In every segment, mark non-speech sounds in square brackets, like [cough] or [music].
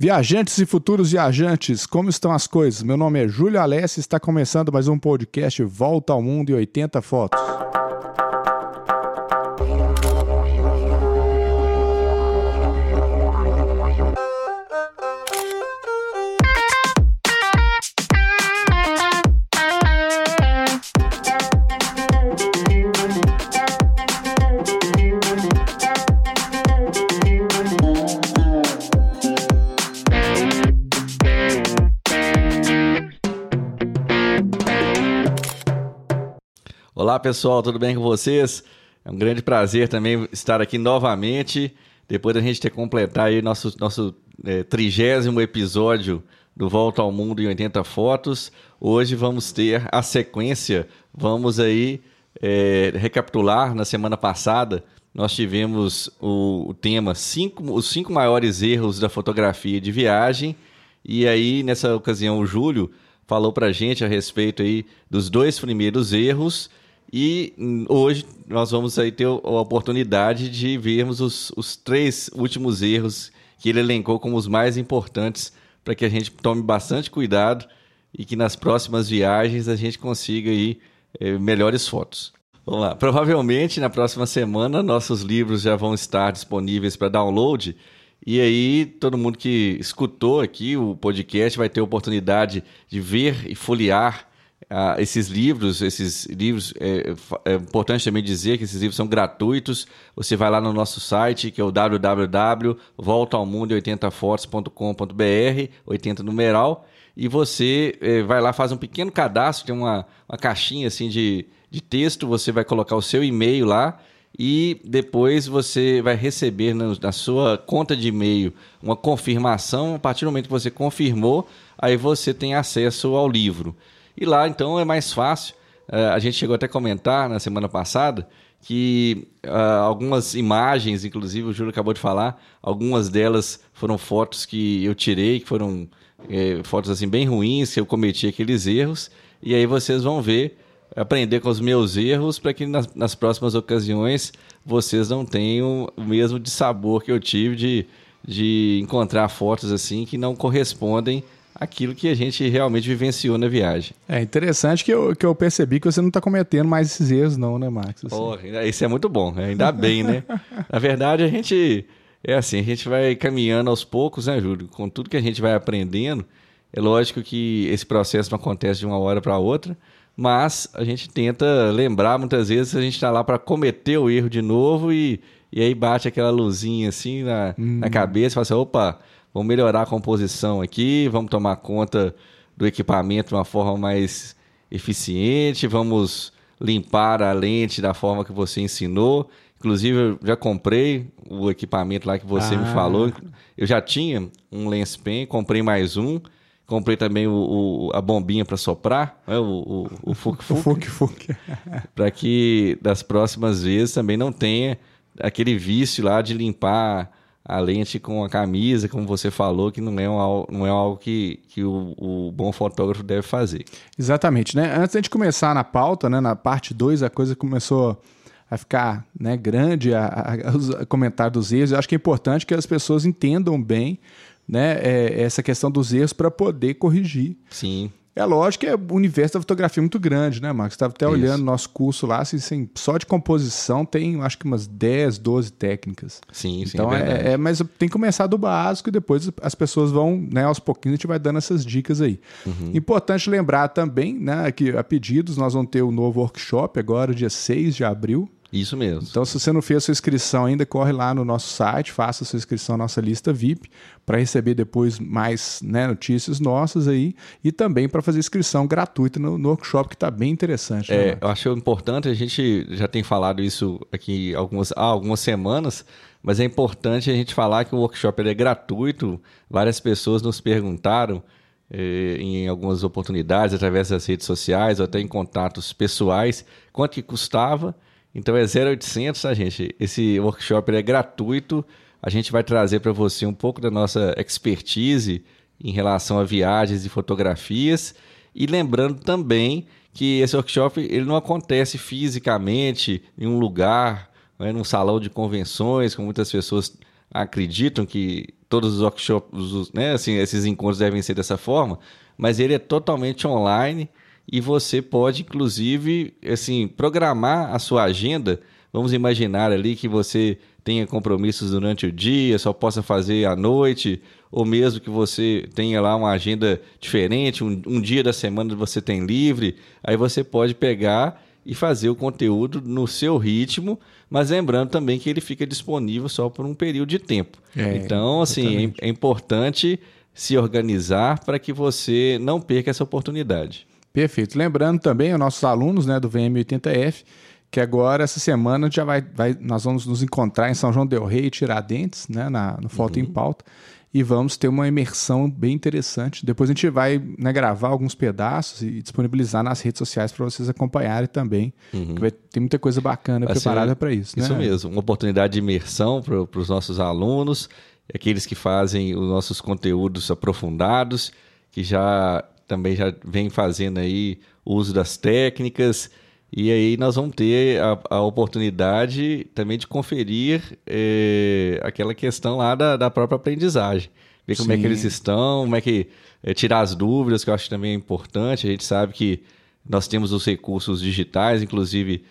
Viajantes e futuros viajantes, como estão as coisas? Meu nome é Júlio Alessi e está começando mais um podcast Volta ao Mundo em 80 Fotos. Olá pessoal, tudo bem com vocês? É um grande prazer também estar aqui novamente, depois da gente ter completado aí nosso, nosso é, trigésimo episódio do Volta ao Mundo em 80 Fotos. Hoje vamos ter a sequência, vamos aí é, recapitular, na semana passada nós tivemos o, o tema cinco, os cinco maiores erros da fotografia de viagem, e aí nessa ocasião o Júlio falou para gente a respeito aí dos dois primeiros erros e hoje nós vamos aí ter a oportunidade de vermos os, os três últimos erros que ele elencou como os mais importantes para que a gente tome bastante cuidado e que nas próximas viagens a gente consiga aí é, melhores fotos. Vamos lá. Provavelmente na próxima semana nossos livros já vão estar disponíveis para download. E aí, todo mundo que escutou aqui o podcast vai ter a oportunidade de ver e folhear ah, esses livros, esses livros, é, é, importante também dizer que esses livros são gratuitos. Você vai lá no nosso site, que é o www.voltaalmundo80fotos.com.br, 80 numeral, e você é, vai lá, faz um pequeno cadastro, tem uma, uma caixinha assim de, de texto, você vai colocar o seu e-mail lá, e depois você vai receber na sua conta de e-mail uma confirmação. A partir do momento que você confirmou, aí você tem acesso ao livro. E lá, então, é mais fácil. Uh, a gente chegou até a comentar na semana passada que uh, algumas imagens, inclusive o Júlio acabou de falar, algumas delas foram fotos que eu tirei, que foram é, fotos assim bem ruins, que eu cometi aqueles erros. E aí vocês vão ver, aprender com os meus erros, para que nas, nas, próximas ocasiões vocês não tenham o mesmo de sabor que eu tive de, de encontrar fotos assim que não correspondem aquilo que a gente realmente vivenciou na viagem. É interessante que eu, que eu percebi que você não está cometendo mais esses erros, não, né, Max? Assim. Porra, isso é muito bom, né? ainda bem, né? [laughs] na verdade, a gente. É assim, a gente vai caminhando aos poucos, né, Júlio? Com tudo que a gente vai aprendendo. É lógico que esse processo não acontece de uma hora para outra, mas a gente tenta lembrar muitas vezes a gente está lá para cometer o erro de novo e, e aí bate aquela luzinha assim na, hum. na cabeça e fala assim: opa, vamos melhorar a composição aqui, vamos tomar conta do equipamento de uma forma mais eficiente, vamos limpar a lente da forma que você ensinou. Inclusive, eu já comprei o equipamento lá que você ah. me falou. Eu já tinha um lens pen, comprei mais um. Comprei também o, o a bombinha para soprar, né? o, o, o fuk fuk. [laughs] [laughs] para que das próximas vezes também não tenha aquele vício lá de limpar a lente com a camisa, como você falou, que não é, um, não é algo que, que o, o, bom fotógrafo deve fazer. Exatamente, né? Antes de começar na pauta, né, na parte 2, a coisa começou a ficar né, grande, a, a, a comentar dos erros. Eu acho que é importante que as pessoas entendam bem né, é, essa questão dos erros para poder corrigir. Sim. É lógico que é, o universo da fotografia é muito grande, né, Marcos? Estava até Isso. olhando nosso curso lá, assim, assim, só de composição tem, acho que umas 10, 12 técnicas. Sim, sim. Então é, é, é, mas tem que começar do básico e depois as pessoas vão, né, aos pouquinhos a gente vai dando essas dicas aí. Uhum. Importante lembrar também, né, que a pedidos nós vamos ter o um novo workshop agora, dia 6 de abril, isso mesmo. Então, se você não fez a sua inscrição ainda, corre lá no nosso site, faça a sua inscrição na nossa lista VIP, para receber depois mais né, notícias nossas aí, e também para fazer inscrição gratuita no, no workshop, que está bem interessante. Né, é, eu acho importante, a gente já tem falado isso aqui algumas, há algumas semanas, mas é importante a gente falar que o workshop é gratuito. Várias pessoas nos perguntaram eh, em algumas oportunidades, através das redes sociais, ou até em contatos pessoais, quanto que custava então é 0800, tá, gente? Esse workshop é gratuito. A gente vai trazer para você um pouco da nossa expertise em relação a viagens e fotografias. E lembrando também que esse workshop ele não acontece fisicamente em um lugar, né, num salão de convenções, como muitas pessoas acreditam que, todos os workshops, né, assim, esses encontros devem ser dessa forma, mas ele é totalmente online e você pode, inclusive, assim, programar a sua agenda. Vamos imaginar ali que você tenha compromissos durante o dia, só possa fazer à noite, ou mesmo que você tenha lá uma agenda diferente, um, um dia da semana você tem livre, aí você pode pegar e fazer o conteúdo no seu ritmo, mas lembrando também que ele fica disponível só por um período de tempo. É, então, assim, é, é importante se organizar para que você não perca essa oportunidade. Perfeito. Lembrando também os nossos alunos né, do VM80F, que agora, essa semana, já vai, vai, nós vamos nos encontrar em São João Del Rey e Tiradentes, né, na, no Foto uhum. em Pauta, e vamos ter uma imersão bem interessante. Depois a gente vai né, gravar alguns pedaços e disponibilizar nas redes sociais para vocês acompanharem também. Uhum. vai ter muita coisa bacana vai preparada para isso. Isso né? mesmo, uma oportunidade de imersão para os nossos alunos, aqueles que fazem os nossos conteúdos aprofundados, que já também já vem fazendo aí uso das técnicas. E aí nós vamos ter a, a oportunidade também de conferir é, aquela questão lá da, da própria aprendizagem. Ver como Sim. é que eles estão, como é que. É, tirar as dúvidas, que eu acho também é importante. A gente sabe que nós temos os recursos digitais, inclusive,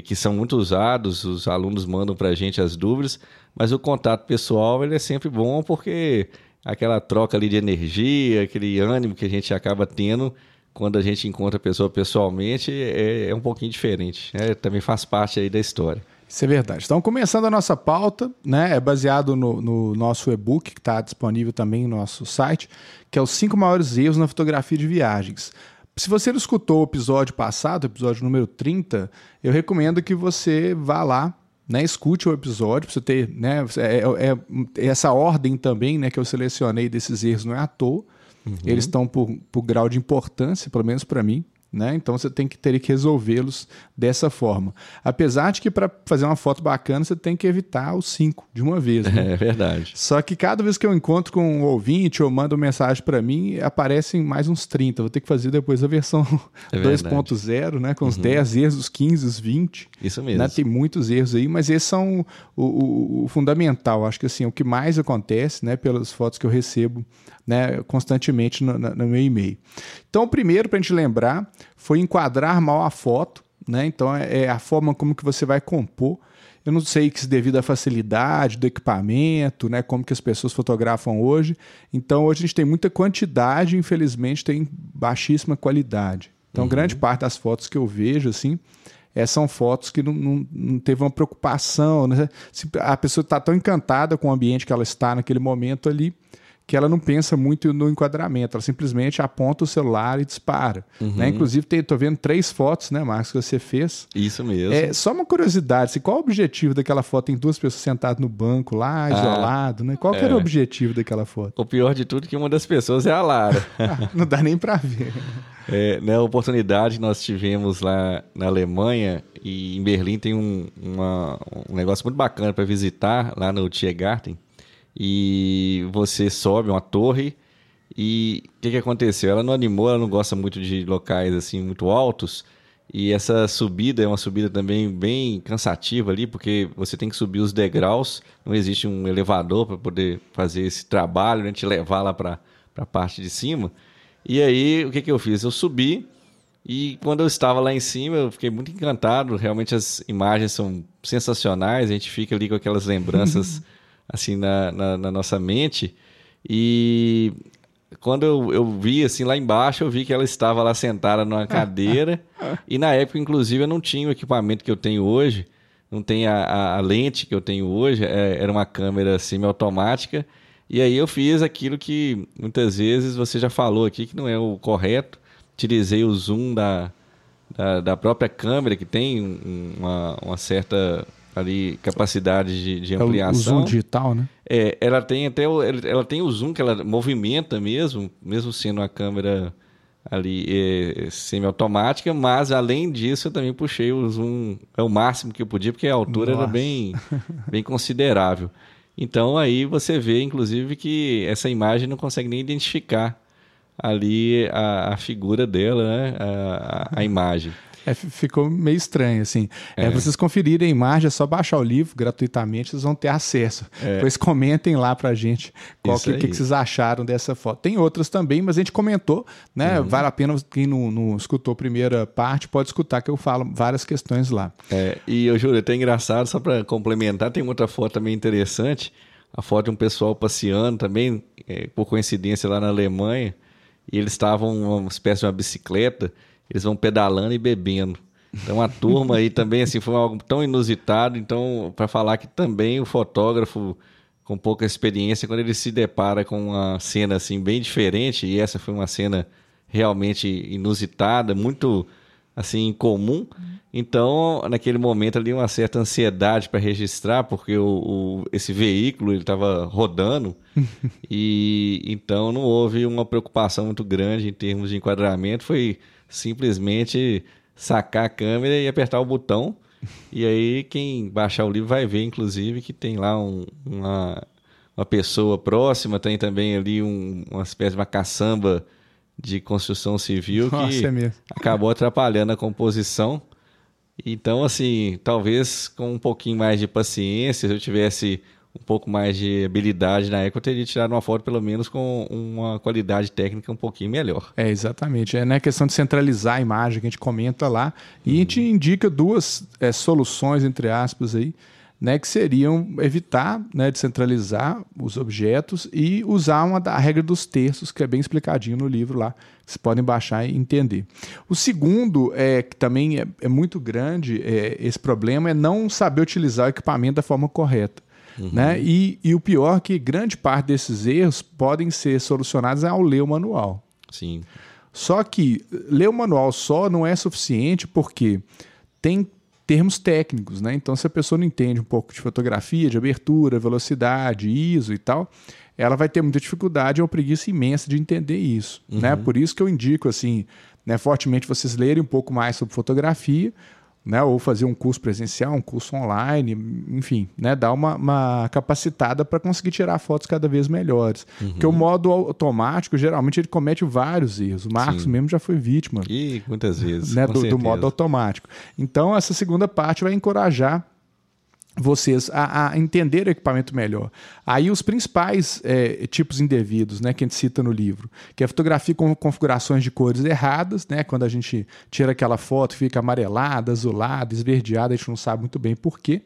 que são muito usados, os alunos mandam para a gente as dúvidas, mas o contato pessoal ele é sempre bom porque aquela troca ali de energia, aquele ânimo que a gente acaba tendo quando a gente encontra a pessoa pessoalmente é, é um pouquinho diferente. Né? Também faz parte aí da história. Isso é verdade. Então, começando a nossa pauta, né, é baseado no, no nosso e-book, que está disponível também no nosso site, que é os cinco maiores erros na fotografia de viagens. Se você não escutou o episódio passado, episódio número 30, eu recomendo que você vá lá, né, escute o episódio, para você ter né, é, é, é, essa ordem também né, que eu selecionei desses erros, não é à toa. Uhum. Eles estão por, por grau de importância, pelo menos para mim. Né? Então você tem que ter que resolvê-los dessa forma. Apesar de que para fazer uma foto bacana você tem que evitar os cinco de uma vez. Né? [laughs] É verdade. Só que cada vez que eu encontro com um ouvinte ou mando mensagem para mim, aparecem mais uns 30. Vou ter que fazer depois a versão é [laughs] 2.0, né? com os uhum. 10 erros, os 15, os 20. Isso mesmo. Né? Tem muitos erros aí, mas esses são o, o, o fundamental. Acho que assim, o que mais acontece né, pelas fotos que eu recebo né, constantemente no, no meu e-mail. Então, o primeiro, para a gente lembrar, foi enquadrar mal a foto. Né? Então, é, é a forma como que você vai compor. Eu não sei que se devido à facilidade do equipamento, né, como que as pessoas fotografam hoje. Então hoje a gente tem muita quantidade, infelizmente tem baixíssima qualidade. Então uhum. grande parte das fotos que eu vejo assim é, são fotos que não, não, não teve uma preocupação. Né? a pessoa está tão encantada com o ambiente que ela está naquele momento ali que ela não pensa muito no enquadramento, ela simplesmente aponta o celular e dispara. Uhum. Né? Inclusive, estou vendo três fotos, né, Marcos, que você fez. Isso mesmo. É, só uma curiosidade, assim, qual o objetivo daquela foto? Tem duas pessoas sentadas no banco lá, ah, isolado, né? Qual é. era o objetivo daquela foto? O pior de tudo é que uma das pessoas é a Lara. [laughs] ah, não dá nem para ver. É, na oportunidade nós tivemos lá na Alemanha e em Berlim tem um, uma, um negócio muito bacana para visitar lá no Tiergarten e você sobe uma torre e o que, que aconteceu? Ela não animou, ela não gosta muito de locais assim muito altos e essa subida é uma subida também bem cansativa ali, porque você tem que subir os degraus, não existe um elevador para poder fazer esse trabalho, né, te levar lá para a parte de cima. E aí, o que, que eu fiz? Eu subi e quando eu estava lá em cima, eu fiquei muito encantado. Realmente as imagens são sensacionais, a gente fica ali com aquelas lembranças [laughs] assim na, na, na nossa mente. E quando eu, eu vi assim lá embaixo, eu vi que ela estava lá sentada numa cadeira. [laughs] e na época, inclusive, eu não tinha o equipamento que eu tenho hoje, não tem a, a, a lente que eu tenho hoje, é, era uma câmera semiautomática. E aí eu fiz aquilo que muitas vezes você já falou aqui que não é o correto. Utilizei o zoom da, da, da própria câmera, que tem uma, uma certa ali capacidade de, de ampliação. É o, zoom digital, né? É, ela tem até o, ela tem o zoom que ela movimenta mesmo, mesmo sendo uma câmera ali é, semi-automática, mas além disso eu também puxei o zoom é o máximo que eu podia porque a altura Nossa. era bem bem considerável. Então aí você vê inclusive que essa imagem não consegue nem identificar ali a, a figura dela, né? a, a, a imagem. É, ficou meio estranho, assim. É. é pra vocês conferirem a imagem, é só baixar o livro gratuitamente, vocês vão ter acesso. É. Depois comentem lá pra gente qual que, que, que, vocês acharam dessa foto. Tem outras também, mas a gente comentou, né? Uhum. Vale a pena, quem não, não, escutou a primeira parte, pode escutar que eu falo várias questões lá. É, e eu juro, é até engraçado, só para complementar, tem outra foto também interessante, a foto de um pessoal passeando também, é, por coincidência, lá na Alemanha, e eles estavam uma espécie de uma bicicleta, eles vão pedalando e bebendo. Então a turma aí também assim foi algo tão inusitado, então para falar que também o fotógrafo com pouca experiência quando ele se depara com uma cena assim bem diferente e essa foi uma cena realmente inusitada, muito assim incomum. Então, naquele momento ali uma certa ansiedade para registrar, porque o, o, esse veículo ele estava rodando [laughs] e então não houve uma preocupação muito grande em termos de enquadramento, foi simplesmente sacar a câmera e apertar o botão. E aí quem baixar o livro vai ver, inclusive, que tem lá um, uma, uma pessoa próxima, tem também ali um, uma espécie de uma caçamba de construção civil Nossa, que é acabou [laughs] atrapalhando a composição. Então, assim, talvez com um pouquinho mais de paciência, se eu tivesse um pouco mais de habilidade na época, eu teria tirado uma foto pelo menos com uma qualidade técnica um pouquinho melhor. É, exatamente. É né, questão de centralizar a imagem que a gente comenta lá e a gente indica duas é, soluções, entre aspas, aí, né, que seriam evitar né, de centralizar os objetos e usar uma da regra dos terços, que é bem explicadinho no livro lá, que vocês podem baixar e entender. O segundo, é, que também é, é muito grande, é, esse problema, é não saber utilizar o equipamento da forma correta. Uhum. Né? E, e o pior é que grande parte desses erros podem ser solucionados ao ler o manual. Sim. Só que ler o manual só não é suficiente porque tem termos técnicos, né? Então, se a pessoa não entende um pouco de fotografia, de abertura, velocidade, ISO e tal, ela vai ter muita dificuldade ou preguiça imensa de entender isso, né? uhum. né? Por isso que eu indico assim, né, fortemente vocês lerem um pouco mais sobre fotografia, né, ou fazer um curso presencial, um curso online, enfim, né, dar uma, uma capacitada para conseguir tirar fotos cada vez melhores. Uhum. Porque o modo automático, geralmente, ele comete vários erros. O Marcos Sim. mesmo já foi vítima. E muitas vezes. Né, do, do modo automático. Então, essa segunda parte vai encorajar vocês a, a, entender o equipamento melhor. Aí os principais é, tipos indevidos, né, que a gente cita no livro, que é a fotografia com configurações de cores erradas, né, quando a gente tira aquela foto fica amarelada, azulada, esverdeada, a gente não sabe muito bem por quê.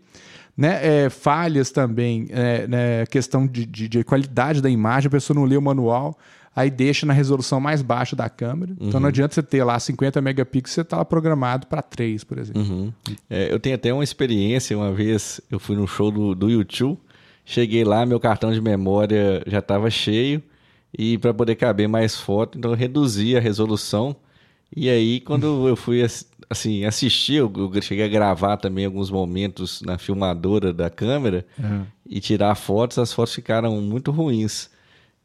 Né, é, falhas também, é, né, questão de, de, de, qualidade da imagem, a pessoa não lê o manual, aí deixa na resolução mais baixa da câmera. Uhum. Então não adianta você ter lá 50 megapixels, você está programado para 3, por exemplo. Uhum. É, eu tenho até uma experiência, uma vez eu fui no show do, do YouTube, cheguei lá, meu cartão de memória já estava cheio, e para poder caber mais foto, então eu reduzi a resolução. E aí, quando [laughs] eu fui assim, assistir, eu, cheguei a gravar também alguns momentos na filmadora da câmera uhum. e tirar fotos, as fotos ficaram muito ruins.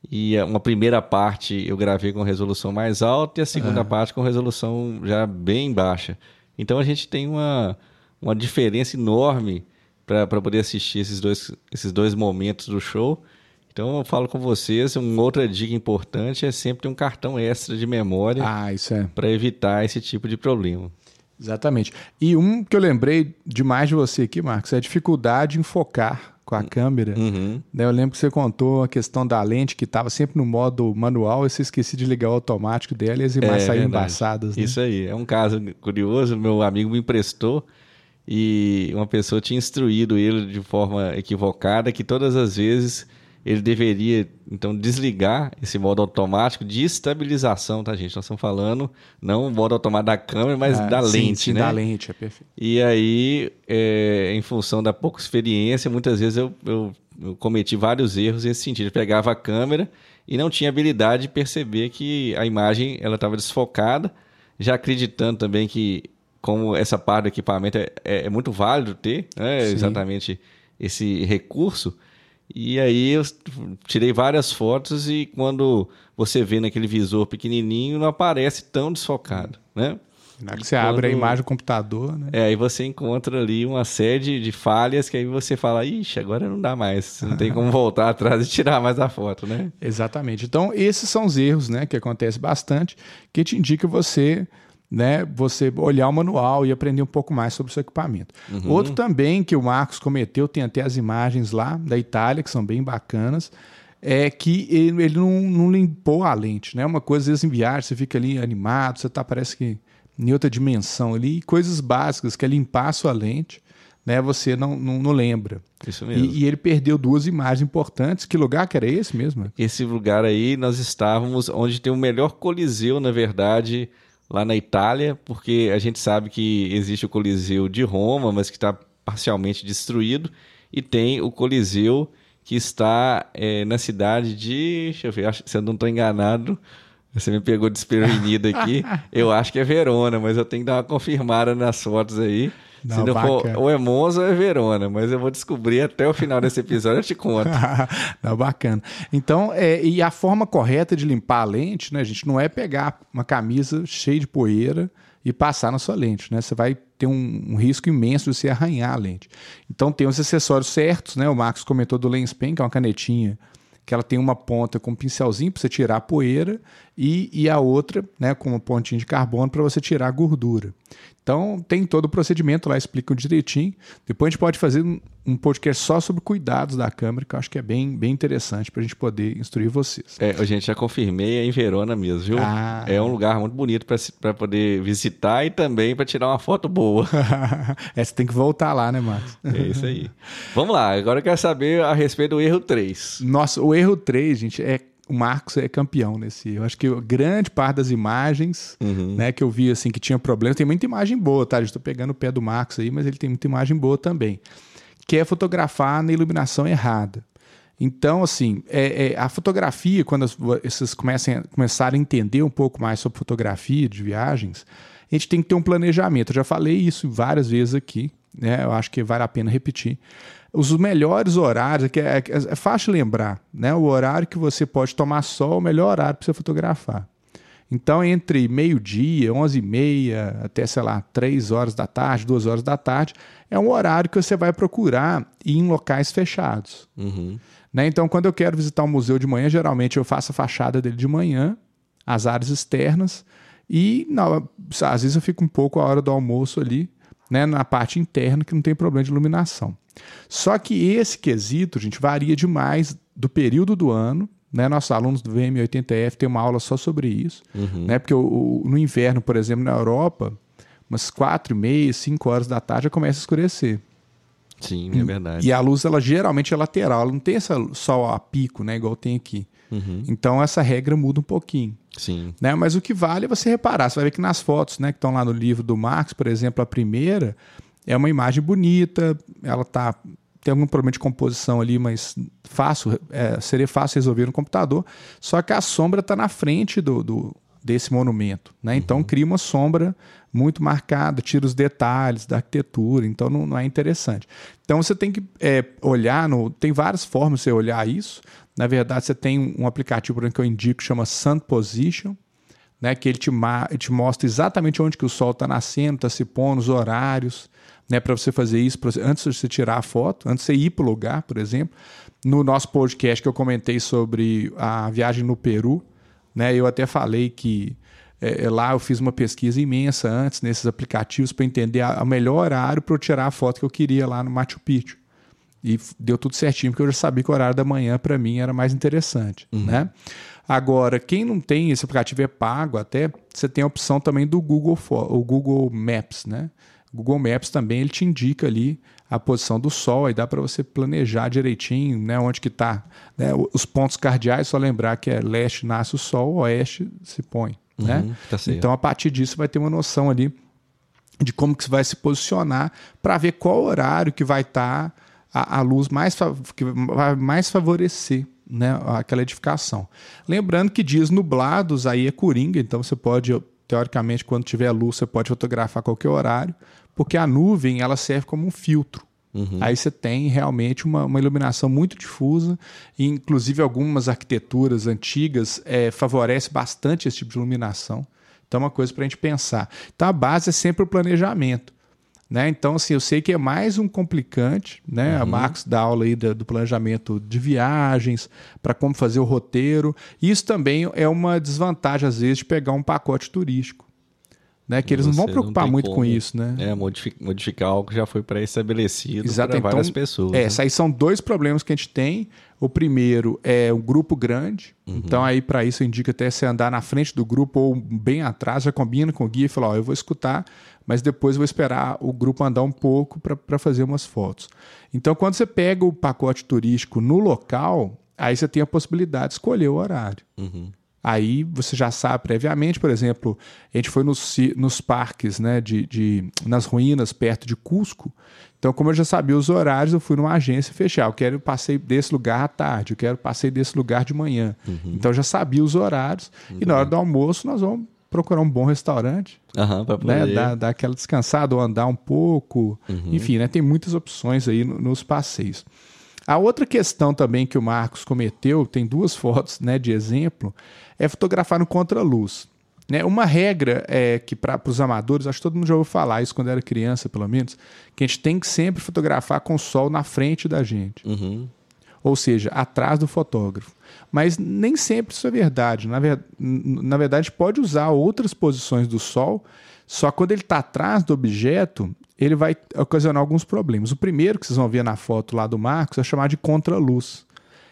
E uma primeira parte eu gravei com resolução mais alta e a segunda é. parte com resolução já bem baixa. Então a gente tem uma, uma diferença enorme para poder assistir esses dois, esses dois momentos do show. Então eu falo com vocês, uma outra dica importante é sempre ter um cartão extra de memória ah, é. para evitar esse tipo de problema. Exatamente. E um que eu lembrei demais de você aqui, Marcos, é a dificuldade em focar com a câmera. Uhum. Eu lembro que você contou a questão da lente que estava sempre no modo manual e você esqueci de ligar o automático dela e as imagens é, saíram embaçadas. Né? Isso aí. É um caso curioso. Meu amigo me emprestou e uma pessoa tinha instruído ele de forma equivocada que todas as vezes ele deveria então desligar esse modo automático de estabilização, tá gente? Nós estamos falando não o modo automático da câmera, mas é, da sim, lente, sim, né? Da lente, é perfeito. E aí, é, em função da pouca experiência, muitas vezes eu, eu, eu cometi vários erros nesse sentido. Eu pegava a câmera e não tinha habilidade de perceber que a imagem ela estava desfocada, já acreditando também que como essa parte do equipamento é, é, é muito válido ter, né? exatamente esse recurso e aí eu tirei várias fotos e quando você vê naquele visor pequenininho, não aparece tão desfocado, né? Na que você quando... abre a imagem do computador, né? É, aí você encontra ali uma série de falhas que aí você fala, ixi, agora não dá mais, não tem como voltar atrás e tirar mais a foto, né? Exatamente. Então, esses são os erros, né, que acontece bastante, que te indica você né, você olhar o manual e aprender um pouco mais sobre o seu equipamento. Uhum. Outro também que o Marcos cometeu, tem até as imagens lá da Itália, que são bem bacanas, é que ele, ele não, não, limpou a lente. Né? Uma coisa, às vezes, em viagem, você fica ali animado, você tá, parece que em outra dimensão ali, coisas básicas, que é limpar a sua lente, né? Você não, não, não lembra. Isso mesmo. E, e, ele perdeu duas imagens importantes. Que lugar que era esse mesmo? Esse lugar aí, nós estávamos onde tem o melhor coliseu, na verdade, lá na Itália, porque a gente sabe que existe o Coliseu de Roma, mas que está parcialmente destruído, e tem o Coliseu que está é, na cidade de. Deixa eu ver, acho, se eu não estou enganado, você me pegou desprevenido aqui. [laughs] eu acho que é Verona, mas eu tenho que dar uma confirmada nas fotos aí. Não, Se não bacana. for ou é Monza ou é Verona, mas eu vou descobrir até o final desse episódio, eu te conto. [laughs] não, bacana. Então, é, e a forma correta de limpar a lente, né, gente, não é pegar uma camisa cheia de poeira e passar na sua lente, né? Você vai ter um, um, risco imenso de você arranhar a lente. Então tem os acessórios certos, né? O Marcos comentou do Lens Pen, que é uma canetinha que ela tem uma ponta com um pincelzinho para você tirar a poeira e, e a outra né, com uma pontinha de carbono para você tirar a gordura. Então tem todo o procedimento lá, explicam direitinho. Depois a gente pode fazer um podcast só sobre cuidados da câmera, que eu acho que é bem, bem interessante para a gente poder instruir vocês. É, a gente já confirmei é em Verona mesmo, viu? Ah, é um lugar muito bonito para poder visitar e também para tirar uma foto boa. [laughs] é, você tem que voltar lá, né, Marcos? É isso aí. Vamos lá, agora eu quero saber a respeito do erro 3. Nossa, o erro 3, gente, é o Marcos é campeão nesse. Eu acho que grande parte das imagens, uhum. né, que eu vi assim que tinha problema, tem muita imagem boa, tá? Estou pegando o pé do Marcos aí, mas ele tem muita imagem boa também. Que é fotografar na iluminação errada. Então, assim, é, é, a fotografia, quando vocês comecem a, começarem a entender um pouco mais sobre fotografia de viagens, a gente tem que ter um planejamento. Eu já falei isso várias vezes aqui, né? Eu acho que vale a pena repetir os melhores horários, que é, é, é, fácil lembrar, né? O horário que você pode tomar sol, o melhor horário para você fotografar. Então, entre meio-dia, 11 e meia, até, sei lá, 3 horas da tarde, 2 horas da tarde, é um horário que você vai procurar ir em locais fechados. Uhum. Né? Então, quando eu quero visitar um museu de manhã, geralmente eu faço a fachada dele de manhã, as áreas externas, e não, às vezes eu fico um pouco a hora do almoço ali, né, na parte interna, que não tem problema de iluminação. Só que esse quesito, gente, varia demais do período do ano. Né? Nossos alunos do VM80F têm uma aula só sobre isso. Uhum. Né? Porque o, o, no inverno, por exemplo, na Europa, umas quatro e meia, cinco horas da tarde já começa a escurecer. Sim, é verdade. E a luz, ela geralmente é lateral, ela não tem essa sol a pico, né? Igual tem aqui. Uhum. Então essa regra muda um pouquinho. Sim. Né? Mas o que vale é você reparar. Você vai ver que nas fotos né, que estão lá no livro do Marx, por exemplo, a primeira, é uma imagem bonita, ela tá tem algum problema de composição ali, mas fácil, é, seria fácil resolver no computador. Só que a sombra está na frente do, do, desse monumento, né? Então uhum. cria uma sombra muito marcada, tira os detalhes da arquitetura, então não, não é interessante. Então você tem que é, olhar no, tem várias formas de você olhar isso. Na verdade, você tem um aplicativo que eu indico que chama Sun Position, né? Que ele te, te mostra exatamente onde que o sol está nascendo, está se pondo, os horários né, para você fazer isso antes de você tirar a foto, antes de você ir para o lugar, por exemplo. No nosso podcast que eu comentei sobre a viagem no Peru, né, eu até falei que é, é lá eu fiz uma pesquisa imensa antes nesses aplicativos para entender o melhor horário para eu tirar a foto que eu queria lá no Machu Picchu. E deu tudo certinho, porque eu já sabia que o horário da manhã para mim era mais interessante, uhum. né? Agora, quem não tem esse aplicativo é pago, até você tem a opção também do Google, o Google Maps, né? Google Maps também ele te indica ali a posição do Sol, aí dá para você planejar direitinho, né, onde que está. Né, os pontos cardeais, só lembrar que é leste nasce o Sol, oeste se põe. Uhum, né? Tá então, a partir disso, vai ter uma noção ali de como que você vai se posicionar para ver qual horário que vai estar tá a, a, luz mais que vai mais favorecer né, aquela edificação. Lembrando que dias nublados aí é coringa, então você pode teoricamente, quando tiver luz, você pode fotografar a qualquer horário, porque a nuvem ela serve como um filtro. Uhum. Aí você tem realmente uma, uma, iluminação muito difusa, e inclusive algumas arquiteturas antigas é, favorecem bastante esse tipo de iluminação. Então, é uma coisa para a gente pensar. Então, a base é sempre o planejamento. Né? Então, assim, eu sei que é mais um complicante, né? Uhum. A Marcos dá aula aí do, do planejamento de viagens, para como fazer o roteiro. Isso também é uma desvantagem, às vezes, de pegar um pacote turístico. Né? Que eles não vão preocupar não muito como, com isso, né? É, modificar, modificar algo que já foi pré-estabelecido para então, várias pessoas. É, né? aí são dois problemas que a gente tem. O primeiro é um grupo grande. Uhum. Então, aí, para isso, indica até você andar na frente do grupo ou bem atrás, já combina com o guia e fala: Ó, eu vou escutar, mas depois vou esperar o grupo andar um pouco para fazer umas fotos. Então, quando você pega o pacote turístico no local, aí você tem a possibilidade de escolher o horário. Uhum. Aí você já sabe previamente, por exemplo, a gente foi nos, nos parques, né, de, de, nas ruínas perto de Cusco. Então, como eu já sabia os horários, eu fui numa agência fechar. Eu quero passeio desse lugar à tarde, eu quero passeio desse lugar de manhã. Uhum. Então, eu já sabia os horários. E na hora do almoço, nós vamos procurar um bom restaurante, Aham, para né, poder... dar, dar aquela descansada ou andar um pouco. Uhum. Enfim, né, tem muitas opções aí no- nos passeios. A outra questão também que o Marcos cometeu, tem duas [laughs] fotos né, de exemplo, é fotografar no contraluz. Né? Uma regra é que para os amadores, acho que todo mundo já ouviu falar isso quando era criança, pelo menos, que a gente tem que sempre fotografar com o sol na frente da gente, Uhum. ou seja, atrás do fotógrafo. Mas nem sempre isso é verdade. Na, ver- na verdade, pode usar outras posições do sol, só quando ele está atrás do objeto, ele vai ocasionar alguns problemas. O primeiro que vocês vão ver na foto lá do Marcos é chamado de contraluz.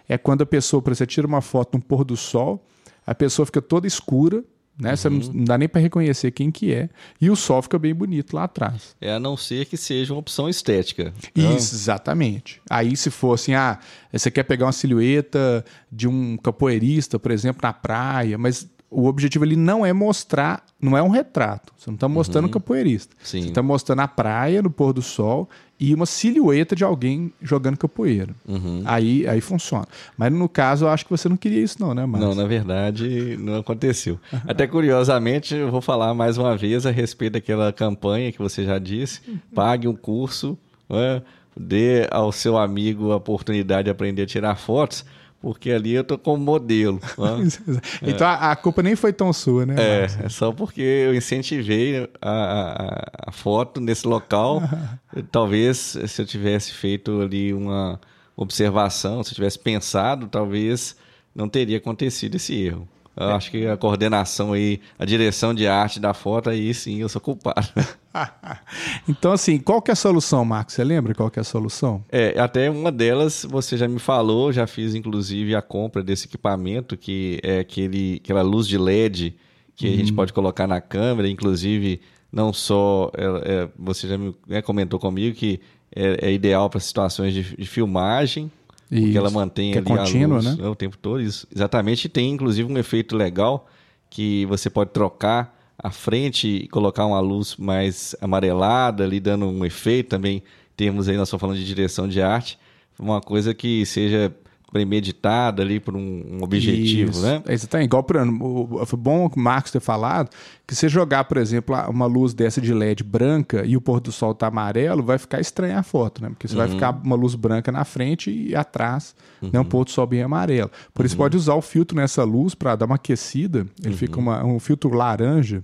É quando a pessoa, por exemplo, você tira uma foto no pôr do sol, a pessoa fica toda escura, né? Você não, não dá nem para reconhecer quem que é, e o sol fica bem bonito lá atrás. É a não ser que seja uma opção estética. Então, Isso, exatamente. Aí se for assim, ah, você quer pegar uma silhueta de um capoeirista, por exemplo, na praia, mas o objetivo ali não é mostrar, não é um retrato. Você não está mostrando um capoeirista. Sim. Você está mostrando a praia no pôr do sol e uma silhueta de alguém jogando capoeira. Uhum. Aí, aí funciona. Mas no caso, eu acho que você não queria isso, não, né, Marcos? Não, na verdade, não aconteceu. [laughs] Até curiosamente, eu vou falar mais uma vez a respeito daquela campanha que você já disse. Pague um curso, né? dê ao seu amigo a oportunidade de aprender a tirar fotos, porque ali eu tô como modelo. né? [laughs] então a, a culpa nem foi tão sua, né? Marcos? É, é só porque eu incentivei a, a- a foto nesse local. [laughs] talvez se eu tivesse feito ali uma observação, se eu tivesse pensado, talvez não teria acontecido esse erro. Eu acho que a coordenação aí, a direção de arte da foto, aí sim eu sou culpado. [laughs] [laughs] então, assim, qual que é a solução, Marcos? Você lembra qual que é a solução? É, até uma delas você já me falou, já fiz inclusive a compra desse equipamento, que é aquele, aquela luz de LED que a gente pode colocar na câmera, inclusive não só, é, é, você já me né, comentou comigo que é, é ideal para situações de, de filmagem, porque Isso, ela mantém que é ali a contínua, luz né? o tempo todo. Isso. Exatamente, tem inclusive um efeito legal que você pode trocar a frente e colocar uma luz mais amarelada ali, dando um efeito também. Temos aí, nós estamos falando de direção de arte, uma coisa que seja premeditada ali por um, objetivo, Isso. né? É, Exatamente. Igual, por exemplo, o- foi bom o Marcos ter falado que se jogar, por exemplo, uma luz dessa de LED branca e o pôr do sol tá amarelo, vai ficar estranha a foto, né? Porque você vai Uhum. ficar uma luz branca na frente e atrás, né, um pôr do sol bem amarelo. Por Uhum. isso pode usar o filtro nessa luz para dar uma aquecida. Ele fica Uhum. uma- um filtro laranja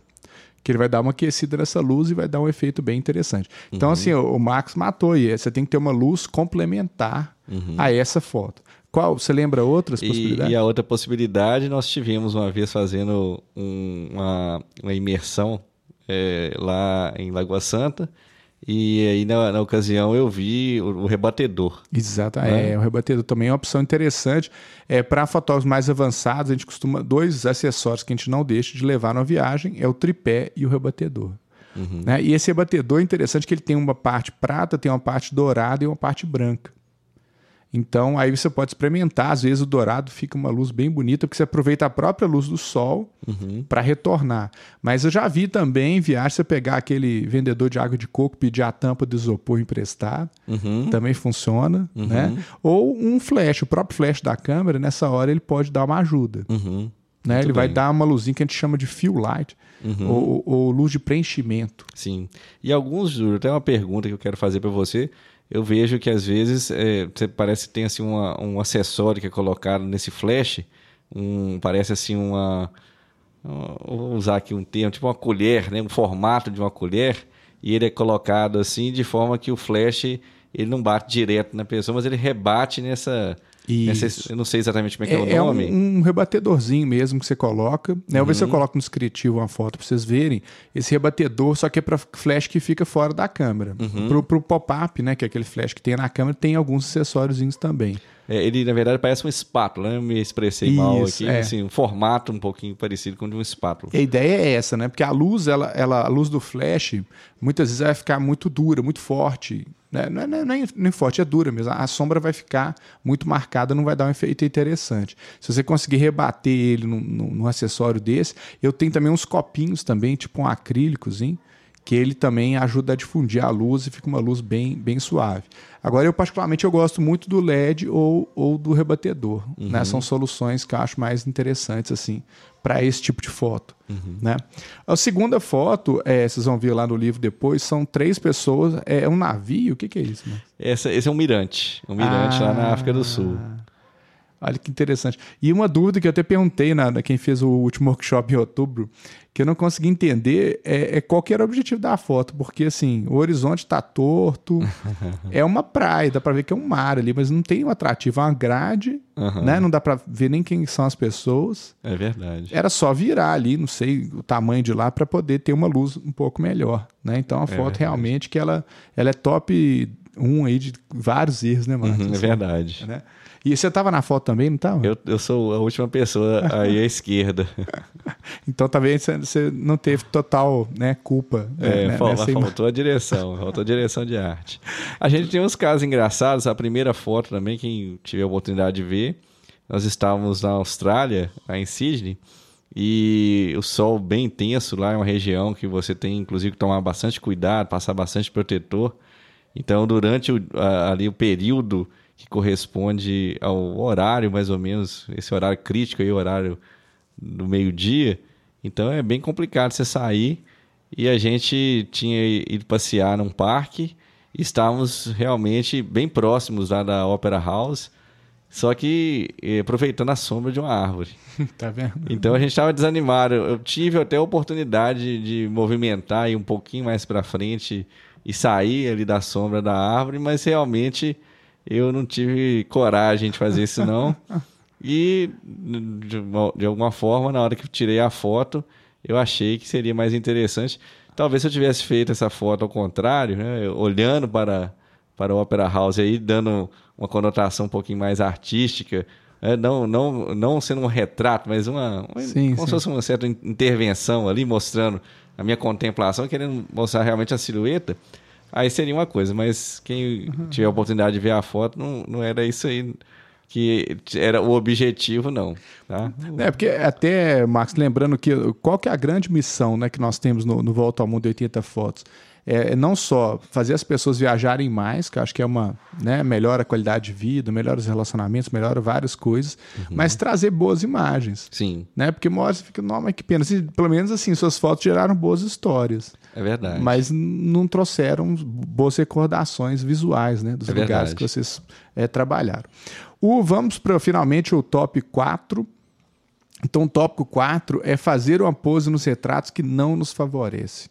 que ele vai dar uma aquecida nessa luz e vai dar um efeito bem interessante. Então, assim, o, o Max matou aí. Você tem que ter uma luz complementar a essa foto. Qual? Você lembra outras E, possibilidades? e a outra possibilidade, nós tivemos uma vez fazendo um- uma, uma imersão é, lá em Lagoa Santa, e aí na, na ocasião eu vi o, o rebatedor. Exato, Né? é, o rebatedor também é uma opção interessante. É, Para fotógrafos mais avançados, a gente costuma. Dois acessórios que a gente não deixa de levar na viagem é o tripé e o rebatedor. Uhum. Né? E esse rebatedor é interessante que ele tem uma parte prata, tem uma parte dourada e uma parte branca. Então aí você pode experimentar. Às vezes o dourado fica uma luz bem bonita, porque você aproveita a própria luz do sol Uhum. para retornar. Mas eu já vi também em viagem você pegar aquele vendedor de água de coco, pedir a tampa de isopor emprestado. Uhum. Também funciona, né? Ou um flash, o próprio flash da câmera, nessa hora ele pode dar uma ajuda. Uhum. Né? Ele vai bem. dar uma luzinha que a gente chama de fill light, ou, ou luz de preenchimento. Sim. E alguns, Júlio, até uma pergunta que eu quero fazer para você. Eu vejo que às vezes é, parece que tem assim uma, um acessório que é colocado nesse flash, um, parece assim uma, uma- vou usar aqui um termo, tipo uma colher, né, um formato de uma colher, e ele é colocado assim de forma que o flash ele não bate direto na pessoa, mas ele rebate nessa Isso. Eu não sei exatamente como é que é, é o nome. É um, um, rebatedorzinho mesmo que você coloca. Né? Uhum. Eu ver se eu coloco no descritivo uma foto para vocês verem. Esse rebatedor, só que é para flash que fica fora da câmera. Uhum. Pro, pro pop-up, né? Que é aquele flash que tem na câmera, tem alguns acessóriozinhos também. É, ele, na verdade, parece uma espátula, né? Eu me expressei Isso, mal aqui. É. Assim, um formato um pouquinho parecido com o de uma espátula. E a ideia é essa, né? Porque a luz, ela, ela, a luz do flash, muitas vezes vai ficar muito dura, muito forte. Né? Não, é, não, é, nem forte, é dura mesmo. A sombra vai ficar muito marcada, não vai dar um efeito interessante. Se você conseguir rebater ele num, num acessório desse, eu tenho também uns copinhos também, tipo um acrílicozinho, que ele também ajuda a difundir a luz e fica uma luz bem, bem suave. Agora, eu particularmente eu gosto muito do LED ou, ou do rebatedor. Uhum. Né? São soluções que eu acho mais interessantes assim para esse tipo de foto. Uhum. Né? A segunda foto, é, vocês vão ver lá no livro depois, são três pessoas. É um navio? O que, que é isso? Essa, esse é um mirante. Um mirante ah, lá na África do Sul. Olha que interessante. E uma dúvida que eu até perguntei na, na quem fez o último workshop em outubro, que eu não consegui entender, é, é qual que era o objetivo da foto, porque assim, o horizonte está torto, [laughs] é uma praia, dá para ver que é um mar ali, mas não tem um atrativo, é uma grade, uhum. né? Não dá para ver nem quem são as pessoas. É verdade. Era só virar ali, não sei o tamanho de lá, para poder ter uma luz um pouco melhor, né? Então a é foto verdade. realmente que ela, ela é top um aí de vários erros, né, Marcos? Uhum, é verdade. Né? E você estava na foto também, não estava? Eu, eu sou a última pessoa aí à [laughs] esquerda. então também você não teve total né, culpa. É, né, fal faltou a direção, faltou a direção de arte. A gente tem uns casos engraçados. A primeira foto também, quem tiver a oportunidade de ver, nós estávamos na Austrália, lá em Sydney, e o sol bem intenso lá é uma região que você tem, inclusive, que tomar bastante cuidado, passar bastante protetor. Então, durante o, a, ali o período que corresponde ao horário, mais ou menos, esse horário crítico aí, o horário do meio-dia. Então é bem complicado você sair. E a gente tinha ido passear num parque e estávamos realmente bem próximos lá da Opera House, só que eh, aproveitando a sombra de uma árvore. [laughs] tá vendo? Então a gente estava desanimado. Eu tive até a oportunidade de movimentar e um pouquinho mais para frente e sair ali da sombra da árvore, mas realmente eu não tive coragem de fazer isso não. [laughs] e de, de alguma forma, na hora que tirei a foto, eu achei que seria mais interessante. Talvez se eu tivesse feito essa foto ao contrário, né, olhando para para o Opera House aí, dando uma conotação um pouquinho mais artística, né, não, não, não sendo um retrato, mas uma, sim, como sim. se fosse uma certa intervenção ali, mostrando a minha contemplação, querendo mostrar realmente a silhueta. Aí seria uma coisa, mas quem uhum. tiver a oportunidade de ver a foto, não, não era isso aí que era o objetivo, não. Tá? É, porque até, Max, lembrando que qual que é a grande missão né, que nós temos no, no Volta ao Mundo 80 Fotos? É, é não só fazer as pessoas viajarem mais, que eu acho que é uma né, melhora a qualidade de vida, melhora os relacionamentos, melhora várias coisas, uhum. mas trazer boas imagens. Sim. Né? Porque uma hora você fica, não, mas que pena. Assim, pelo menos assim, suas fotos geraram boas histórias. É verdade. Mas não trouxeram boas recordações visuais né, dos é lugares verdade. que vocês é, trabalharam. O, vamos para finalmente o top 4. Então, o tópico 4 é fazer uma pose nos retratos que não nos favorece.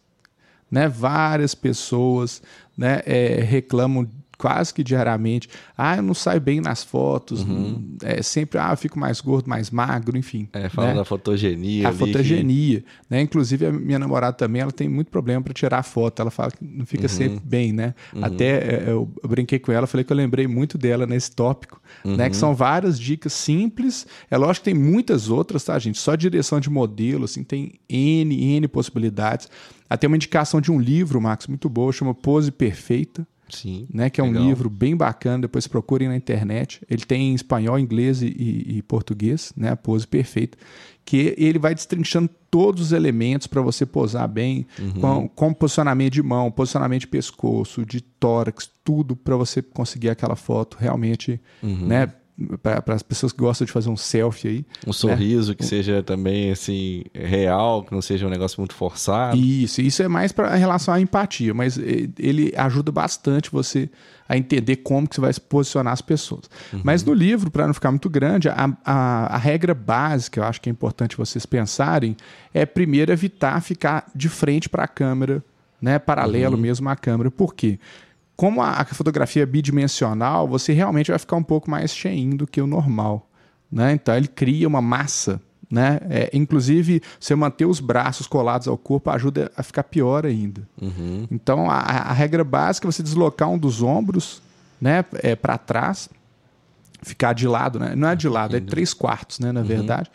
Né? Várias pessoas né, é, reclamam quase que diariamente. Ah, eu não saio bem nas fotos. Uhum. É sempre, ah, eu fico mais gordo, mais magro, enfim. É, fala né? da fotogenia. A fotogenia. Que... Né? Inclusive, a minha namorada também, ela tem muito problema para tirar foto. Ela fala que não fica uhum. sempre bem, né? Uhum. Até é, eu, eu, brinquei com ela, falei que eu lembrei muito dela nesse tópico, né? Que uhum. são várias dicas simples. É lógico que tem muitas outras, tá, gente? Só direção de modelo, assim, tem N, N possibilidades. Até uma indicação de um livro, Max, muito boa, chama Pose Perfeita. Sim. Né, que é legal. um livro bem bacana, depois procurem na internet. Ele tem em espanhol, inglês e, e, português, né, a pose perfeita, que ele vai destrinchando todos os elementos para você posar bem, uhum. com, com, posicionamento de mão, posicionamento de pescoço, de tórax, tudo para você conseguir aquela foto realmente, uhum. né, para as pessoas que gostam de fazer um selfie aí. Um sorriso né? que seja também assim real, que não seja um negócio muito forçado. Isso, isso é mais para relação à empatia, mas ele ajuda bastante você a entender como que você vai se posicionar as pessoas. Uhum. Mas no livro, para não ficar muito grande, a, a, a, regra básica, eu acho que é importante vocês pensarem, é primeiro evitar ficar de frente para a câmera, né, paralelo uhum. mesmo à câmera. Por quê? Como a, a fotografia é bidimensional, você realmente vai ficar um pouco mais cheinho do que o normal. Né? Então ele cria uma massa. Né? É, inclusive, você manter os braços colados ao corpo ajuda a ficar pior ainda. Uhum. Então, a, a, regra básica é você deslocar um dos ombros né, é, para trás, ficar de lado, né? Não é de lado, é três quartos, né? Na uhum. verdade.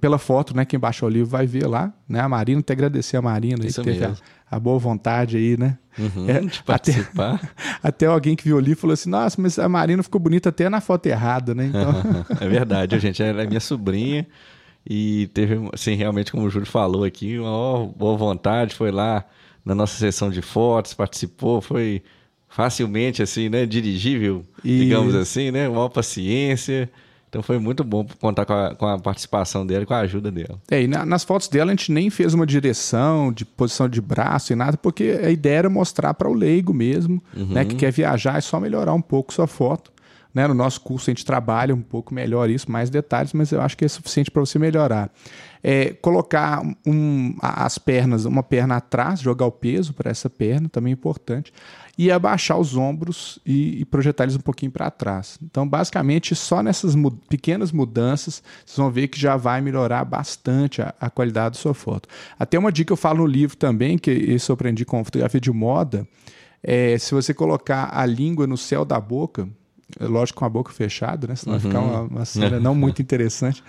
Pela foto, né? Quem baixou o livro vai ver lá, né? A Marina, até agradecer a Marina aí, que teve a, a, boa vontade aí, né? Uhum, é, de participar. Até, [laughs] até, alguém que viu o livro falou assim: nossa, mas a Marina ficou bonita até na foto errada, né? Então... [laughs] é verdade, gente. Ela é minha sobrinha e teve, assim, realmente, como o Júlio falou aqui, uma boa vontade, foi lá na nossa sessão de fotos, participou, foi facilmente assim, né, dirigível, e... digamos assim, né, uma paciência. Então foi muito bom contar com a, com a, participação dela e com a ajuda dela. É, e na, nas fotos dela a gente nem fez uma direção de posição de braço e nada, porque a ideia era mostrar para o leigo mesmo, uhum. né, que quer viajar, é só melhorar um pouco sua foto. Né, no nosso curso a gente trabalha um pouco melhor isso, mais detalhes, mas eu acho que é suficiente para você melhorar. É, colocar um, as pernas, uma perna atrás, jogar o peso para essa perna, também é importante e abaixar os ombros e, e projetar eles um pouquinho para trás. Então, basicamente, só nessas pequenas mudanças, vocês vão ver que já vai melhorar bastante a, a, qualidade da sua foto. Até uma dica que eu falo no livro também, que isso eu aprendi com fotografia de moda, é se você colocar a língua no céu da boca, lógico com a boca fechada, né? Senão uhum. vai ficar uma, uma cena não muito interessante.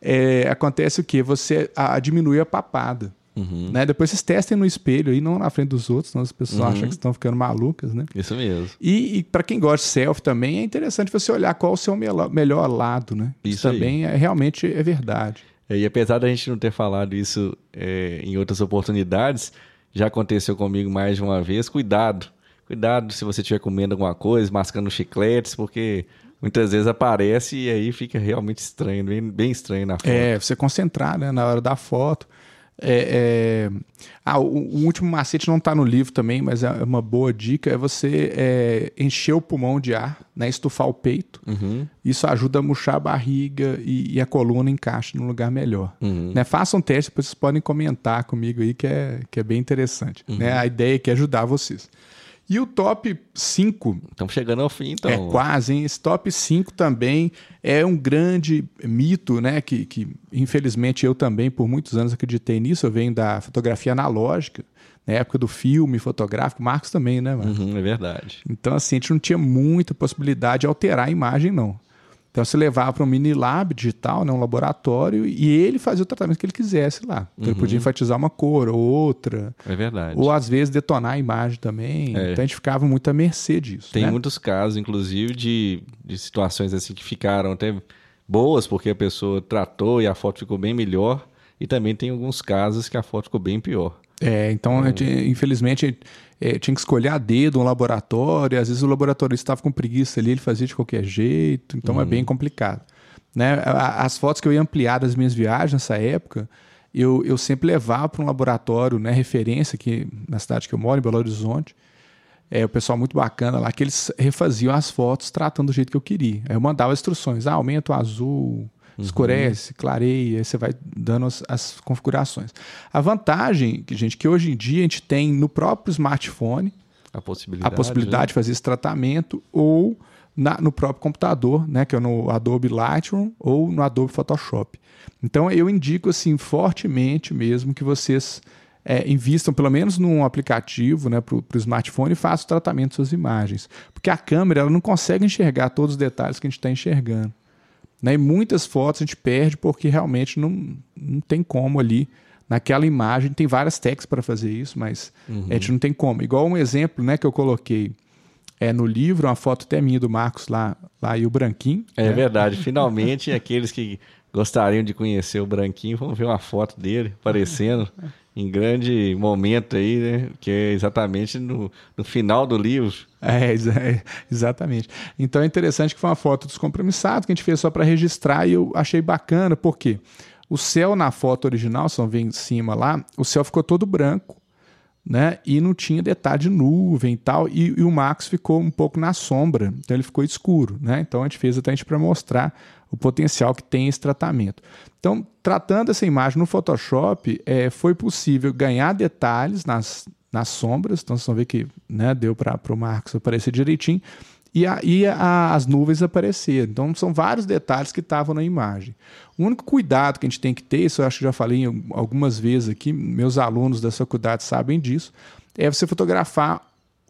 É, acontece o que? Você a, a diminui a papada. Uhum. Né? Depois vocês testem no espelho e não na frente dos outros, senão as pessoas uhum. acham que estão ficando malucas, né? Isso mesmo. E, e para quem gosta de selfie também, é interessante você olhar qual é o seu melhor, melhor lado, né? Isso, isso também é, realmente é verdade. É, e apesar da gente não ter falado isso é, em outras oportunidades, já aconteceu comigo mais de uma vez. Cuidado, cuidado se você estiver comendo alguma coisa, mascando chicletes, porque muitas vezes aparece e aí fica realmente estranho, bem, bem estranho na foto. É, você concentrar né, na hora da foto. É, é... Ah, o, o, último macete não está no livro também, mas é uma boa dica: é você é, encher o pulmão de ar, né, estufar o peito. Uhum. Isso ajuda a murchar a barriga e, e a coluna encaixa no lugar melhor. Uhum. Né, façam um teste, depois vocês podem comentar comigo aí, que é, que é bem interessante. Uhum. Né, a ideia é que é ajudar vocês. E o top 5. Estamos chegando ao fim, então. É quase, hein? Esse top 5 também é um grande mito, né? Que, que, infelizmente, eu também, por muitos anos, acreditei nisso. Eu venho da fotografia analógica, na época do filme fotográfico. Marcos também, né, mano? Uhum, é verdade. Então, assim, a gente não tinha muita possibilidade de alterar a imagem, não. Então você levava para um mini lab digital, né, um laboratório, e ele fazia o tratamento que ele quisesse lá. Então uhum. ele podia enfatizar uma cor ou outra. É verdade. Ou às vezes detonar a imagem também. É. Então a gente ficava muito à mercê disso. Tem né? muitos casos, inclusive, de, de situações assim que ficaram até boas, porque a pessoa tratou e a foto ficou bem melhor. E também tem alguns casos que a foto ficou bem pior. É, então, então... Gente, infelizmente, é, tinha que escolher a dedo um laboratório, às vezes o laboratorista estava com preguiça ali, ele fazia de qualquer jeito, então uhum. é bem complicado. Né? As fotos que eu ia ampliar das minhas viagens nessa época, eu, eu sempre levava para um laboratório, né, referência aqui na cidade que eu moro, em Belo Horizonte, é, o pessoal muito bacana lá, que eles refaziam as fotos tratando do jeito que eu queria. Aí eu mandava instruções, ah, aumenta o azul, Uhum. Escurece, clareia, aí você vai dando as, as, configurações. A vantagem, gente, que hoje em dia a gente tem no próprio smartphone a possibilidade, a possibilidade né? de fazer esse tratamento ou na, no próprio computador, né, que é no Adobe Lightroom ou no Adobe Photoshop. Então eu indico assim fortemente mesmo que vocês é, invistam pelo menos num aplicativo né, para o smartphone e façam o tratamento de suas imagens. Porque a câmera ela não consegue enxergar todos os detalhes que a gente está enxergando. Né? E muitas fotos a gente perde porque realmente não, não tem como ali. Naquela imagem, tem várias técnicas para fazer isso, mas uhum. a gente não tem como. Igual um exemplo né, que eu coloquei é, no livro, uma foto até minha do Marcos lá, lá e o Branquinho. É né? verdade. [laughs] Finalmente, aqueles que gostariam de conhecer o Branquinho, vão ver uma foto dele aparecendo em grande momento aí, né? Que é exatamente no, no final do livro. É, é, exatamente. Então é interessante que foi uma foto descompromissada que a gente fez só para registrar e eu achei bacana, porque o céu na foto original, se não vê em cima lá, o céu ficou todo branco, né? E não tinha detalhe de nuvem e tal, e, e o Max ficou um pouco na sombra, então ele ficou escuro, né? Então a gente fez até para mostrar o potencial que tem esse tratamento. Então, tratando essa imagem no Photoshop, é, foi possível ganhar detalhes nas, nas sombras, então vocês vão ver que né, deu para o Marcos aparecer direitinho, e, a, e a, as nuvens apareceram. Então são vários detalhes que estavam na imagem. O único cuidado que a gente tem que ter, isso eu acho que já falei algumas vezes aqui, meus alunos da faculdade sabem disso, é você fotografar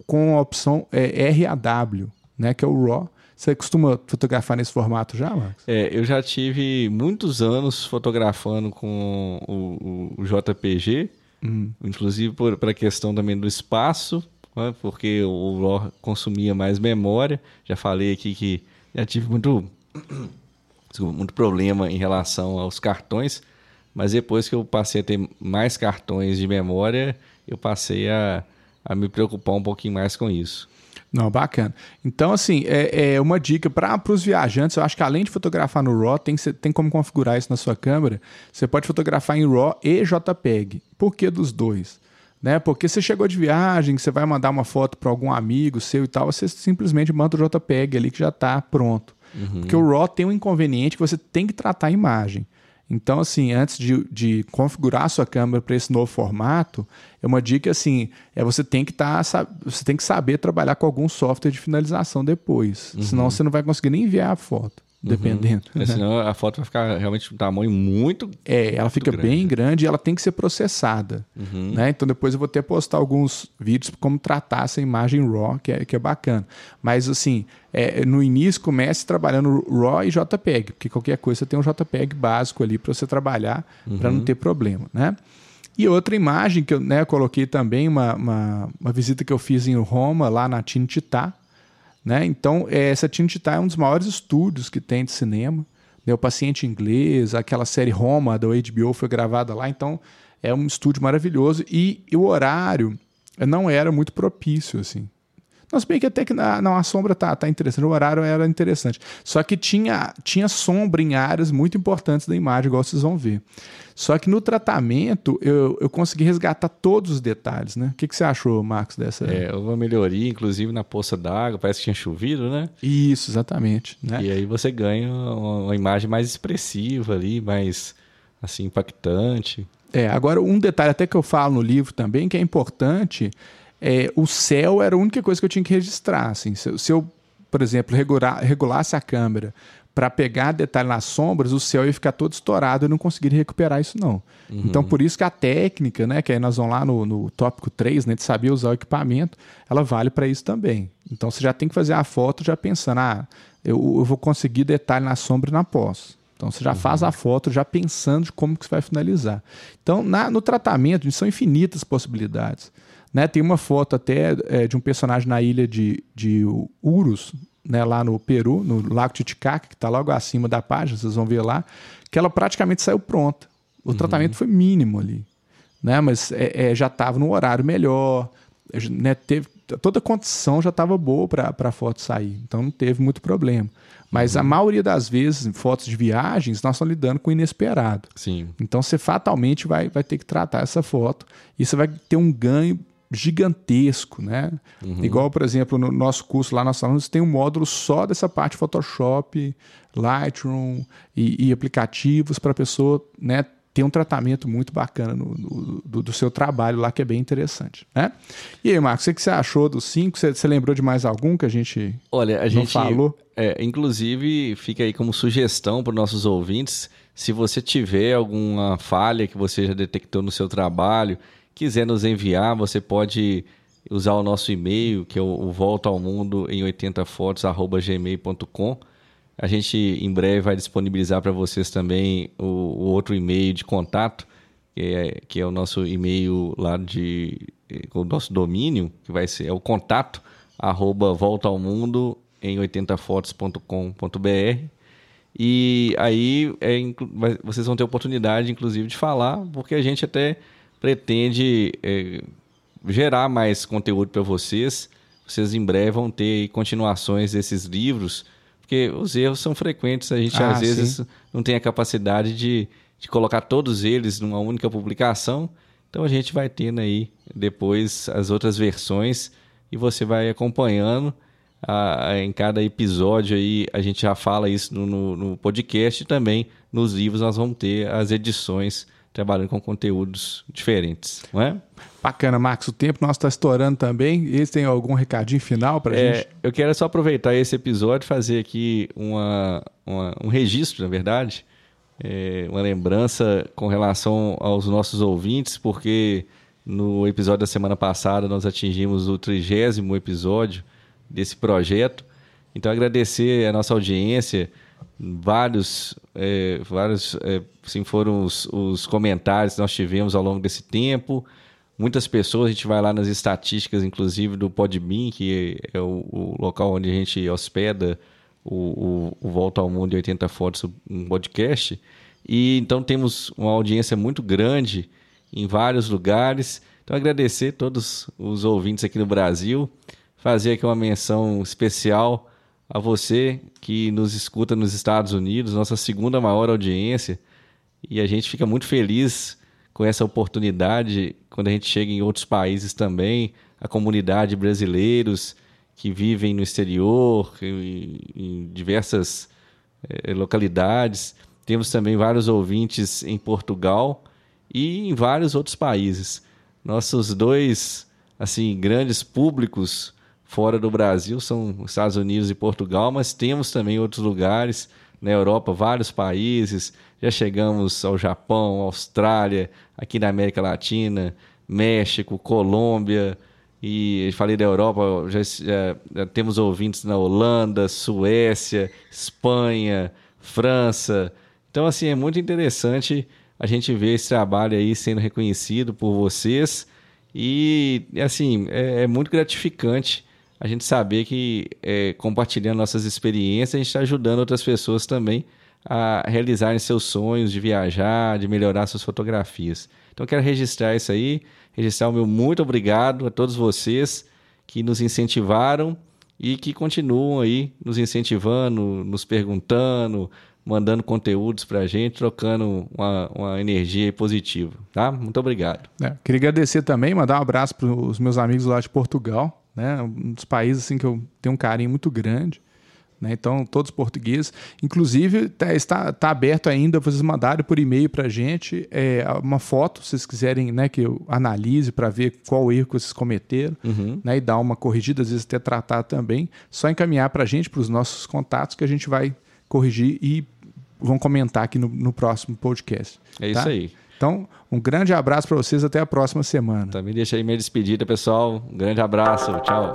com a opção é, RAW, né, que é o RAW. Você costuma fotografar nesse formato já, Marcos? É, eu já tive muitos anos fotografando com o, o, o JPG, Uhum. Inclusive para a questão também do espaço, né? porque o RAW consumia mais memória. Já falei aqui que já tive muito, muito problema em relação aos cartões, mas depois que eu passei a ter mais cartões de memória, eu passei a, a me preocupar um pouquinho mais com isso. Não, bacana. Então, assim, é, é uma dica para os viajantes. Eu acho que além de fotografar no RAW, tem, tem como configurar isso na sua câmera. Você pode fotografar em RAW e JPEG. Por que dos dois? Né? Porque você chegou de viagem, você vai mandar uma foto para algum amigo seu e tal, você simplesmente manda o JPEG ali que já está pronto. Uhum. Porque o RAW tem um inconveniente que você tem que tratar a imagem. Então, assim, antes de, de configurar a sua câmera para esse novo formato, é uma dica assim, é você tem que tá, você tem que saber trabalhar com algum software de finalização depois. Uhum. Senão você não vai conseguir nem enviar a foto. Uhum. dependendo. Uhum. É, senão a foto vai ficar realmente um tamanho muito. É, ela fica grande. bem grande e ela tem que ser processada. Uhum. Né? Então depois eu vou até postar alguns vídeos como tratar essa imagem RAW, que é, que é bacana. Mas assim, é, no início comece trabalhando RAW e JPEG, porque qualquer coisa você tem um JPEG básico ali para você trabalhar uhum. para não ter problema. Né? E outra imagem que eu né, coloquei também, uma, uma, uma, visita que eu fiz em Roma, lá na Tinitá, né? Então, é, essa Tinitá é um dos maiores estúdios que tem de cinema. Meu paciente inglês, aquela série Roma da HBO foi gravada lá, então é um estúdio maravilhoso e, e o horário não era muito propício assim. Nós bem que até que na, não, a sombra tá, tá interessante, o horário era interessante. Só que tinha, tinha sombra em áreas muito importantes da imagem, igual vocês vão ver. Só que no tratamento eu, eu consegui resgatar todos os detalhes, né? O que, que você achou, Marcos, dessa? É, uma melhoria, inclusive na poça d'água, parece que tinha chovido, né? Isso, exatamente. Né? E aí você ganha uma, uma imagem mais expressiva ali, mais assim, impactante. É, agora um detalhe até que eu falo no livro também, que é importante é, o céu era a única coisa que eu tinha que registrar. Assim. Se, se eu, por exemplo, regular, regulasse a câmera para pegar detalhe nas sombras, o céu ia ficar todo estourado e eu não conseguiria recuperar isso, não. Uhum. Então, por isso que a técnica, né, que aí nós vamos lá no, no tópico 3, né, de saber usar o equipamento, ela vale para isso também. Então, você já tem que fazer a foto já pensando, ah, eu, eu vou conseguir detalhe na sombra e na pós. Então você já uhum. faz a foto já pensando de como que você vai finalizar. Então na, no tratamento são infinitas possibilidades. Né? Tem uma foto até é, de um personagem na ilha de, de Urus, né, lá no Peru, no Lago Titicaca, que está logo acima da página, vocês vão ver lá, que ela praticamente saiu pronta. O uhum. tratamento foi mínimo ali. Né? Mas é, é, já estava no horário melhor, né? teve, toda a condição já estava boa para a foto sair, então não teve muito problema. Mas uhum. a maioria das vezes, em fotos de viagens, nós estamos lidando com o inesperado. Sim. Então você fatalmente vai, vai ter que tratar essa foto e você vai ter um ganho gigantesco, né? Uhum. Igual, por exemplo, no nosso curso lá nós falamos tem um módulo só dessa parte Photoshop, Lightroom e, e aplicativos para a pessoa, né? Ter um tratamento muito bacana no, no do, do, seu trabalho lá, que é bem interessante, né? E aí, Marcos, o que você achou dos cinco? Você, você lembrou de mais algum que a gente Olha, a gente falou? É, inclusive, fica aí como sugestão para os nossos ouvintes, se você tiver alguma falha que você já detectou no seu trabalho quiser nos enviar, você pode usar o nosso e-mail, que é o, volta ao mundo em 80 fotos@gmail.com. A gente em breve vai disponibilizar para vocês também o, o outro e-mail de contato, que é, que é o nosso e-mail lá de o nosso domínio, que vai ser é o contato arroba volta ao mundo em 80fotos.com.br. E aí é, vocês vão ter oportunidade, inclusive, de falar, porque a gente até pretende é, gerar mais conteúdo para vocês. Vocês em breve vão ter continuações desses livros, porque os erros são frequentes. A gente ah, às vezes sim. não tem a capacidade de, de colocar todos eles numa única publicação. Então a gente vai tendo aí depois as outras versões e você vai acompanhando. A, em cada episódio aí a gente já fala isso no, no, no podcast e também nos livros nós vamos ter as edições trabalhando com conteúdos diferentes, não é? Bacana, Marcos. O tempo nosso está estourando também. Eles têm algum recadinho final para é, gente? Eu quero só aproveitar esse episódio e fazer aqui uma, uma, um registro, na verdade, é, uma lembrança com relação aos nossos ouvintes, porque no episódio da semana passada nós atingimos o trigésimo episódio desse projeto. Então, agradecer a nossa audiência vários, é, vários é, assim, foram os, os, comentários que nós tivemos ao longo desse tempo. Muitas pessoas, a gente vai lá nas estatísticas, inclusive do Podbean, que é o, o local onde a gente hospeda o, o, o, Volta ao Mundo de 80 Fotos, um podcast. E então temos uma audiência muito grande em vários lugares. Então agradecer todos os ouvintes aqui no Brasil, fazer aqui uma menção especial a você que nos escuta nos Estados Unidos, nossa segunda maior audiência, e a gente fica muito feliz com essa oportunidade quando a gente chega em outros países também, a comunidade brasileiros que vivem no exterior, em, em diversas eh, localidades. Temos também vários ouvintes em Portugal e em vários outros países. Nossos dois assim grandes públicos fora do Brasil são Estados Unidos e Portugal, mas temos também outros lugares na Europa, vários países. Já chegamos ao Japão, Austrália, aqui na América Latina, México, Colômbia. E falei da Europa, já, já, já temos ouvintes na Holanda, Suécia, Espanha, França. Então, assim, é muito interessante a gente ver esse trabalho aí sendo reconhecido por vocês. E, assim, é, é muito gratificante a gente saber que é, compartilhando nossas experiências, a gente está ajudando outras pessoas também a realizarem seus sonhos de viajar, de melhorar suas fotografias. Então, quero registrar isso aí, registrar o meu muito obrigado a todos vocês que nos incentivaram e que continuam aí nos incentivando, nos perguntando, mandando conteúdos para a gente, trocando uma, uma energia positiva. Tá? Muito obrigado. É, queria agradecer também, mandar um abraço para os meus amigos lá de Portugal, né? Um dos países assim que eu tenho um carinho muito grande. Né? Então, todos portugueses. Inclusive, tá, está tá aberto ainda, vocês mandarem por e-mail para a gente é, uma foto, se vocês quiserem né, que eu analise para ver qual erro que vocês cometeram uhum. né, e dar uma corrigida, às vezes até tratar também. Só encaminhar para a gente, para os nossos contatos, que a gente vai corrigir e vão comentar aqui no, no próximo podcast. É tá? isso aí. Então, um grande abraço para vocês, até a próxima semana. Também deixa aí minha despedida, pessoal. Um grande abraço, tchau.